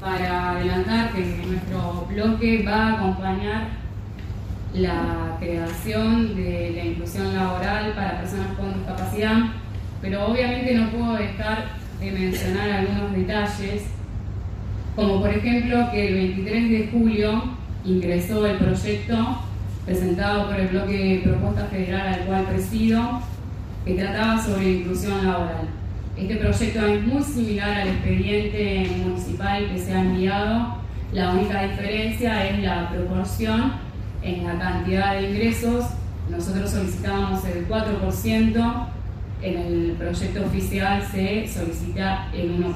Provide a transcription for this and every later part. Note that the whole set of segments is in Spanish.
para adelantar que nuestro bloque va a acompañar la creación de la inclusión laboral para personas con discapacidad, pero obviamente no puedo dejar de mencionar algunos detalles, como por ejemplo que el 23 de julio ingresó el proyecto presentado por el bloque propuesta federal al cual presido, que trataba sobre inclusión laboral. Este proyecto es muy similar al expediente municipal que se ha enviado, la única diferencia es la proporción en la cantidad de ingresos. Nosotros solicitábamos el 4%, en el proyecto oficial se solicita el 1%.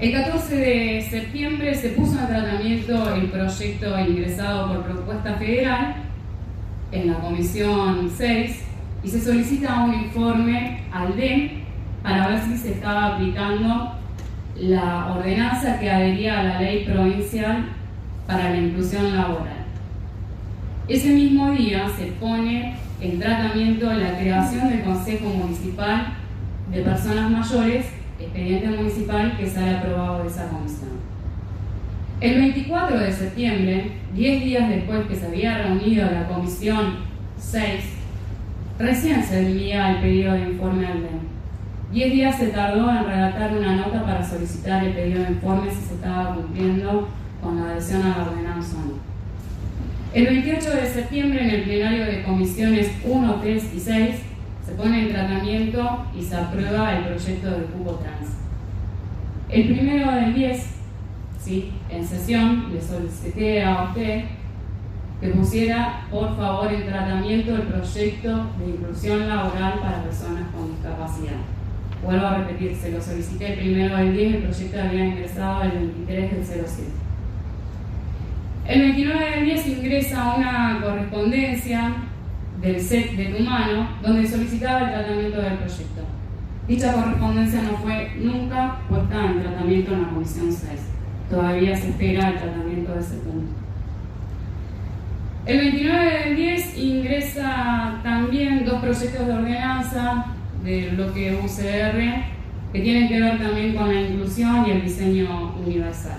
El 14 de septiembre se puso en tratamiento el proyecto ingresado por propuesta federal en la Comisión 6 y se solicita un informe al DEM para ver si se estaba aplicando la ordenanza que adhería a la ley provincial para la inclusión laboral. Ese mismo día se pone en tratamiento la creación del Consejo Municipal de Personas Mayores, expediente municipal que sale aprobado de esa comisión. El 24 de septiembre, 10 días después que se había reunido la Comisión 6, recién se envía el pedido de informe al DEM. 10 días se tardó en redactar una nota para solicitar el pedido de informe si se estaba cumpliendo con la adhesión a la ordenanza. El 28 de septiembre, en el plenario de comisiones 1, 3 y 6, se pone en tratamiento y se aprueba el proyecto de cupo trans. El primero del 10, ¿sí? en sesión, le solicité a usted que pusiera por favor en tratamiento el proyecto de inclusión laboral para personas con discapacidad. Vuelvo a repetir, se lo solicité el primero del 10, el proyecto había ingresado el 23 del 07. El 29 del 10 ingresa una correspondencia del SET de Tumano donde solicitaba el tratamiento del proyecto. Dicha correspondencia no fue nunca puesta en tratamiento en la Comisión 6. Todavía se espera el tratamiento de ese punto. El 29 del 10 ingresa también dos proyectos de ordenanza del bloque UCR que tienen que ver también con la inclusión y el diseño universal.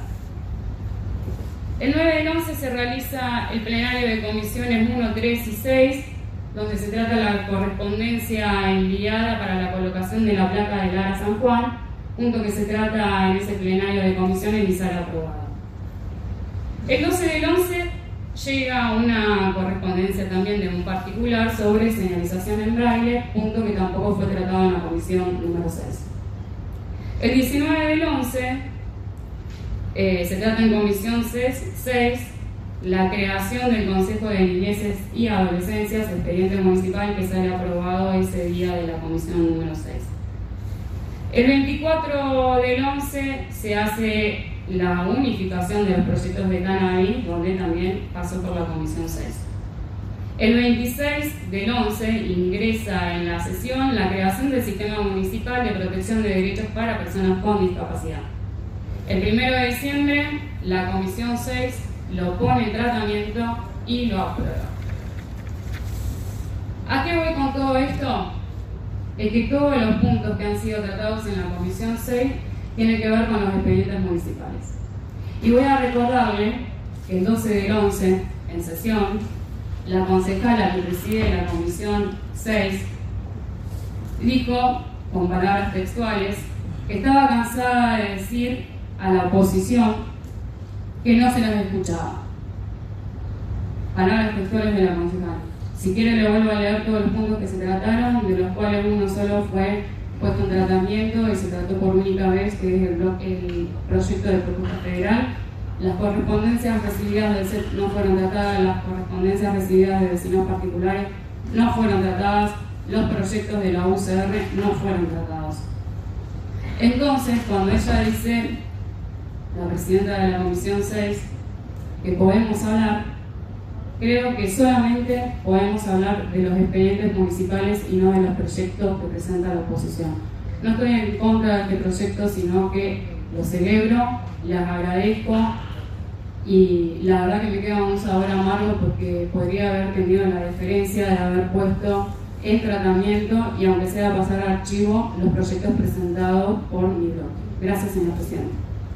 El 9 del 11 se realiza el plenario de comisiones 1, 3 y 6, donde se trata la correspondencia enviada para la colocación de la placa de Lara San Juan, punto que se trata en ese plenario de comisiones y sale aprobado. El 12 del 11 llega una correspondencia también de un particular sobre señalización en braille, punto que tampoco fue tratado en la comisión número 6. El 19 del 11 eh, se trata en comisión 6 la creación del Consejo de Niñeces y Adolescencias, expediente municipal que sale aprobado ese día de la comisión número 6. El 24 del 11 se hace la unificación de los proyectos de cannabis, donde también pasó por la Comisión 6. El 26 del 11 ingresa en la sesión la creación del Sistema Municipal de Protección de Derechos para Personas con Discapacidad. El 1 de diciembre la Comisión 6 lo pone en tratamiento y lo aprueba. ¿A qué voy con todo esto? Es que todos los puntos que han sido tratados en la Comisión 6 tiene que ver con los expedientes municipales. Y voy a recordarle que el 12 del 11, en sesión, la concejala que preside la Comisión 6 dijo, con palabras textuales, que estaba cansada de decir a la oposición que no se las escuchaba. Palabras textuales de la concejala. Si quiere le vuelvo a leer todos los puntos que se trataron, de los cuales uno solo fue puesto en tratamiento y se trató por única vez, que es el, proyecto de propuesta federal. Las correspondencias recibidas del CEP no fueron tratadas, las correspondencias recibidas de vecinos particulares no fueron tratadas, los proyectos de la UCR no fueron tratados. Entonces, cuando ella dice, la presidenta de la Comisión 6, que podemos hablar, Creo que solamente podemos hablar de los expedientes municipales y no de los proyectos que presenta la oposición. No estoy en contra de este proyecto, sino que lo celebro, les agradezco y la verdad que me queda un sabor amargo porque podría haber tenido la diferencia de haber puesto en tratamiento y aunque sea pasar al archivo los proyectos presentados por mi blog. Gracias, señor presidente.